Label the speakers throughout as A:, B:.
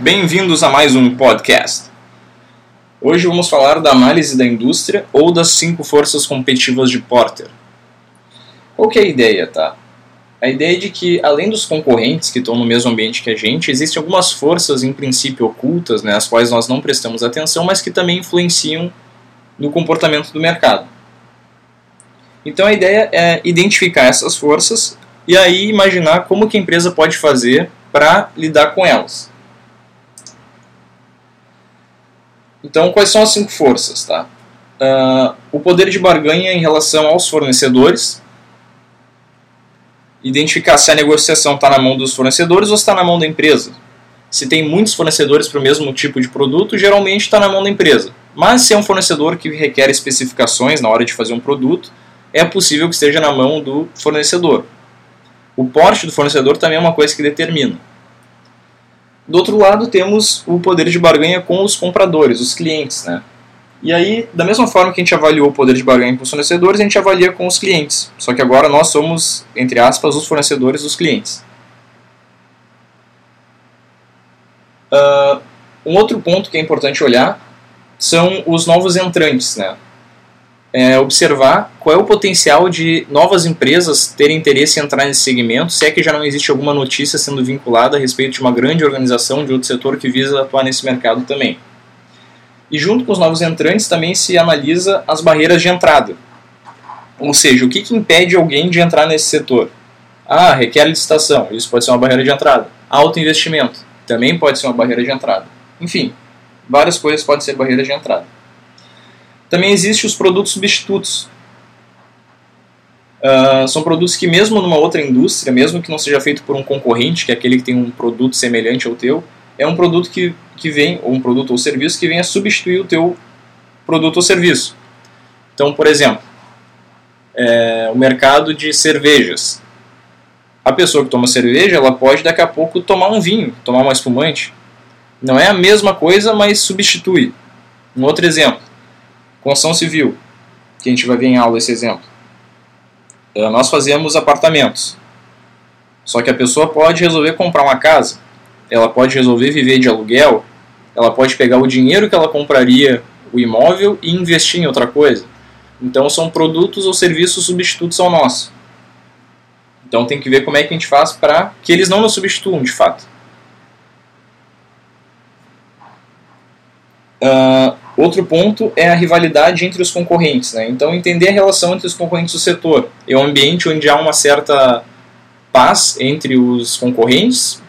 A: Bem-vindos a mais um podcast. Hoje vamos falar da análise da indústria ou das cinco forças competitivas de Porter. Qual que é a ideia, tá? A ideia é de que, além dos concorrentes que estão no mesmo ambiente que a gente, existem algumas forças, em princípio, ocultas, né, às quais nós não prestamos atenção, mas que também influenciam no comportamento do mercado. Então a ideia é identificar essas forças e aí imaginar como que a empresa pode fazer para lidar com elas. Então, quais são as cinco forças? Tá? Uh, o poder de barganha em relação aos fornecedores, identificar se a negociação está na mão dos fornecedores ou está na mão da empresa. Se tem muitos fornecedores para o mesmo tipo de produto, geralmente está na mão da empresa. Mas se é um fornecedor que requer especificações na hora de fazer um produto, é possível que esteja na mão do fornecedor. O porte do fornecedor também é uma coisa que determina. Do outro lado, temos o poder de barganha com os compradores, os clientes. Né? E aí, da mesma forma que a gente avaliou o poder de barganha com os fornecedores, a gente avalia com os clientes. Só que agora nós somos, entre aspas, os fornecedores dos clientes. Uh, um outro ponto que é importante olhar são os novos entrantes. Né? É, observar qual é o potencial de novas empresas terem interesse em entrar nesse segmento, se é que já não existe alguma notícia sendo vinculada a respeito de uma grande organização de outro setor que visa atuar nesse mercado também. E junto com os novos entrantes também se analisa as barreiras de entrada. Ou seja, o que, que impede alguém de entrar nesse setor? Ah, requer licitação, isso pode ser uma barreira de entrada. Alto investimento, também pode ser uma barreira de entrada. Enfim, várias coisas podem ser barreiras de entrada. Também existem os produtos substitutos. Uh, são produtos que mesmo numa outra indústria, mesmo que não seja feito por um concorrente, que é aquele que tem um produto semelhante ao teu, é um produto que, que vem, ou um produto ou serviço que vem a substituir o teu produto ou serviço. Então, por exemplo, é, o mercado de cervejas. A pessoa que toma cerveja, ela pode daqui a pouco tomar um vinho, tomar uma espumante. Não é a mesma coisa, mas substitui. Um outro exemplo Construção civil, que a gente vai ver em aula esse exemplo. É, nós fazemos apartamentos. Só que a pessoa pode resolver comprar uma casa, ela pode resolver viver de aluguel, ela pode pegar o dinheiro que ela compraria o imóvel e investir em outra coisa. Então são produtos ou serviços substitutos ao nosso. Então tem que ver como é que a gente faz para que eles não nos substituam de fato. Uh, Outro ponto é a rivalidade entre os concorrentes. Né? Então, entender a relação entre os concorrentes do setor. É um ambiente onde há uma certa paz entre os concorrentes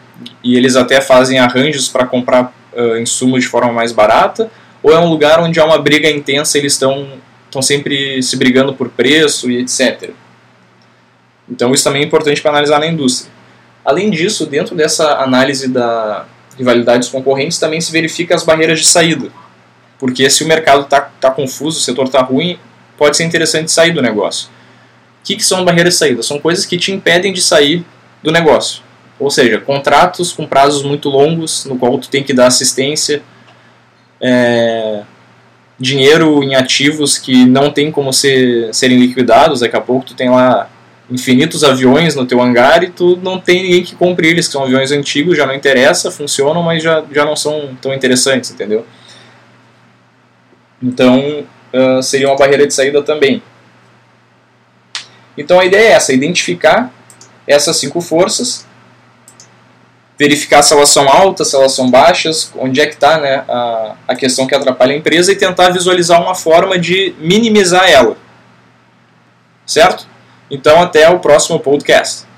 A: e eles até fazem arranjos para comprar uh, insumos de forma mais barata, ou é um lugar onde há uma briga intensa eles estão estão sempre se brigando por preço e etc. Então, isso também é importante para analisar na indústria. Além disso, dentro dessa análise da rivalidade dos concorrentes, também se verifica as barreiras de saída. Porque se o mercado está tá confuso, o setor está ruim, pode ser interessante sair do negócio. O que, que são barreiras de saída? São coisas que te impedem de sair do negócio. Ou seja, contratos com prazos muito longos, no qual tu tem que dar assistência, é, dinheiro em ativos que não tem como ser, serem liquidados, daqui a pouco tu tem lá infinitos aviões no teu hangar e tu não tem ninguém que compre eles, que são aviões antigos, já não interessa, funcionam, mas já, já não são tão interessantes, entendeu? Então, uh, seria uma barreira de saída também. Então, a ideia é essa: identificar essas cinco forças, verificar se elas são altas, se elas são baixas, onde é que está né, a, a questão que atrapalha a empresa e tentar visualizar uma forma de minimizar ela. Certo? Então, até o próximo podcast.